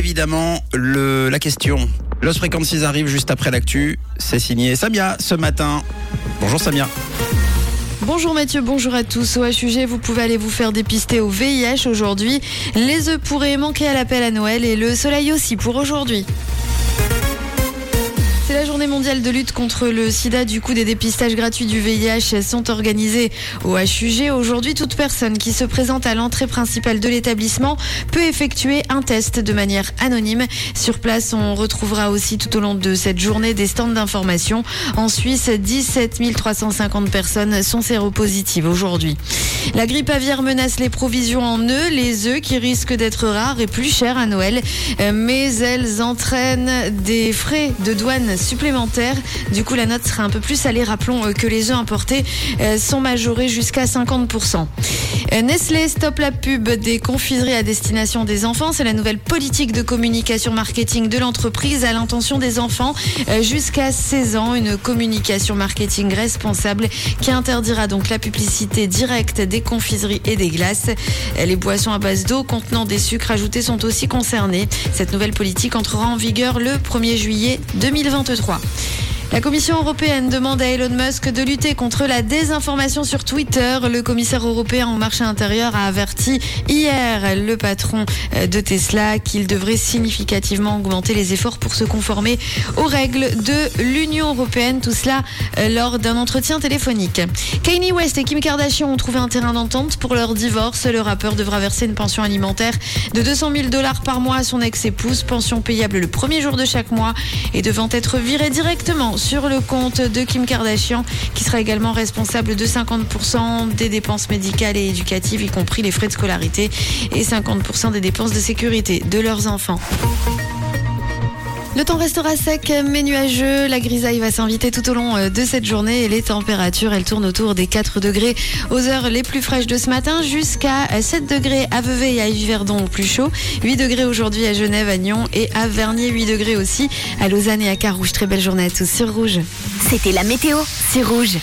évidemment la question. Los Frequencies arrive juste après l'actu. C'est signé Samia ce matin. Bonjour Samia. Bonjour Mathieu, bonjour à tous. Au HUG, vous pouvez aller vous faire dépister au VIH aujourd'hui. Les œufs pourraient manquer à l'appel à Noël et le soleil aussi pour aujourd'hui. C'est la journée mondiale de lutte contre le sida. Du coup, des dépistages gratuits du VIH sont organisés au HUG. Aujourd'hui, toute personne qui se présente à l'entrée principale de l'établissement peut effectuer un test de manière anonyme. Sur place, on retrouvera aussi tout au long de cette journée des stands d'information. En Suisse, 17 350 personnes sont séropositives aujourd'hui. La grippe aviaire menace les provisions en œufs, les œufs qui risquent d'être rares et plus chers à Noël, mais elles entraînent des frais de douane supplémentaires. Du coup, la note sera un peu plus salée. Rappelons euh, que les œufs importés euh, sont majorés jusqu'à 50%. Euh, Nestlé stoppe la pub des confiseries à destination des enfants. C'est la nouvelle politique de communication marketing de l'entreprise à l'intention des enfants jusqu'à 16 ans. Une communication marketing responsable qui interdira donc la publicité directe des confiseries et des glaces. Les boissons à base d'eau contenant des sucres ajoutés sont aussi concernées. Cette nouvelle politique entrera en vigueur le 1er juillet 2023. La Commission européenne demande à Elon Musk de lutter contre la désinformation sur Twitter. Le commissaire européen au marché intérieur a averti hier le patron de Tesla qu'il devrait significativement augmenter les efforts pour se conformer aux règles de l'Union européenne. Tout cela euh, lors d'un entretien téléphonique. Kanye West et Kim Kardashian ont trouvé un terrain d'entente pour leur divorce. Le rappeur devra verser une pension alimentaire de 200 000 dollars par mois à son ex-épouse, pension payable le premier jour de chaque mois et devant être virée directement sur le compte de Kim Kardashian, qui sera également responsable de 50% des dépenses médicales et éducatives, y compris les frais de scolarité, et 50% des dépenses de sécurité de leurs enfants. Le temps restera sec mais nuageux. La grisaille va s'inviter tout au long euh, de cette journée et les températures, elles tournent autour des 4 degrés aux heures les plus fraîches de ce matin jusqu'à 7 degrés à Vevey et à Yverdon au plus chaud. 8 degrés aujourd'hui à Genève, à Nyon et à Vernier. 8 degrés aussi à Lausanne et à Carouge. Très belle journée à tous sur Rouge. C'était la météo, c'est Rouge.